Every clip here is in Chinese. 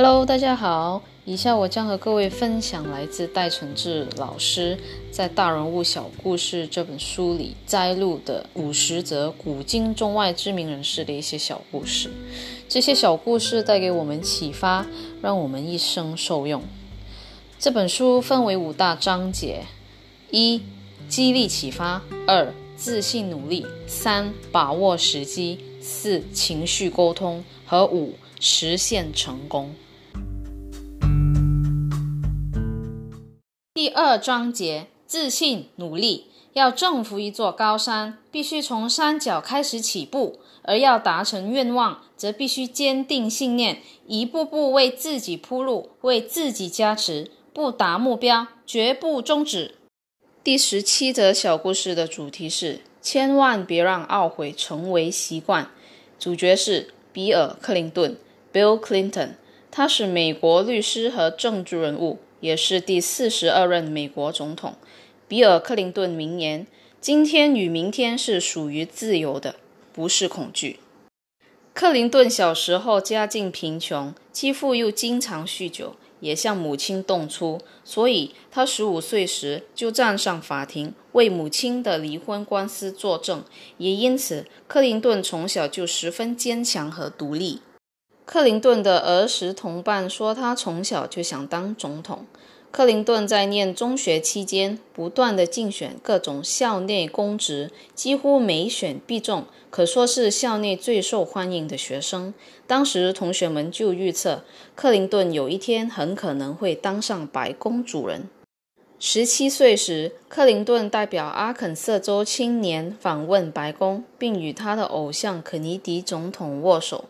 Hello，大家好。以下我将和各位分享来自戴承志老师在《大人物小故事》这本书里摘录的五十则古今中外知名人士的一些小故事。这些小故事带给我们启发，让我们一生受用。这本书分为五大章节：一、激励启发；二、自信努力；三、把握时机；四、情绪沟通；和五、实现成功。第二章节：自信努力。要征服一座高山，必须从山脚开始起步；而要达成愿望，则必须坚定信念，一步步为自己铺路，为自己加持。不达目标，绝不终止。第十七则小故事的主题是：千万别让懊悔成为习惯。主角是比尔·克林顿 （Bill Clinton），他是美国律师和政治人物。也是第四十二任美国总统，比尔·克林顿名言：“今天与明天是属于自由的，不是恐惧。”克林顿小时候家境贫穷，继父又经常酗酒，也向母亲动粗，所以他十五岁时就站上法庭为母亲的离婚官司作证。也因此，克林顿从小就十分坚强和独立。克林顿的儿时同伴说，他从小就想当总统。克林顿在念中学期间，不断的竞选各种校内公职，几乎每选必中，可说是校内最受欢迎的学生。当时同学们就预测，克林顿有一天很可能会当上白宫主人。十七岁时，克林顿代表阿肯色州青年访问白宫，并与他的偶像肯尼迪总统握手。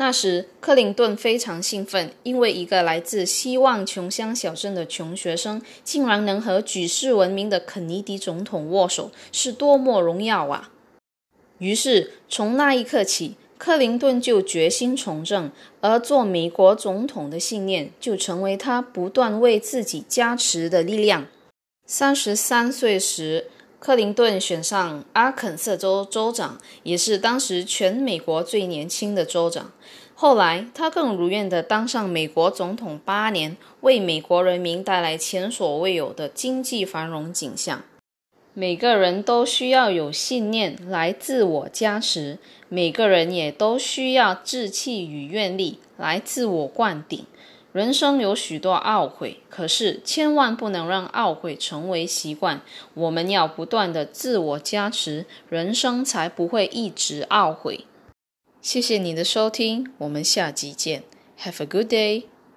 那时，克林顿非常兴奋，因为一个来自希望穷乡小镇的穷学生，竟然能和举世闻名的肯尼迪总统握手，是多么荣耀啊！于是，从那一刻起，克林顿就决心从政，而做美国总统的信念就成为他不断为自己加持的力量。三十三岁时，克林顿选上阿肯色州州长，也是当时全美国最年轻的州长。后来，他更如愿地当上美国总统八年，为美国人民带来前所未有的经济繁荣景象。每个人都需要有信念来自我加持，每个人也都需要志气与愿力来自我灌顶。人生有许多懊悔，可是千万不能让懊悔成为习惯。我们要不断的自我加持，人生才不会一直懊悔。谢谢你的收听，我们下集见。Have a good day.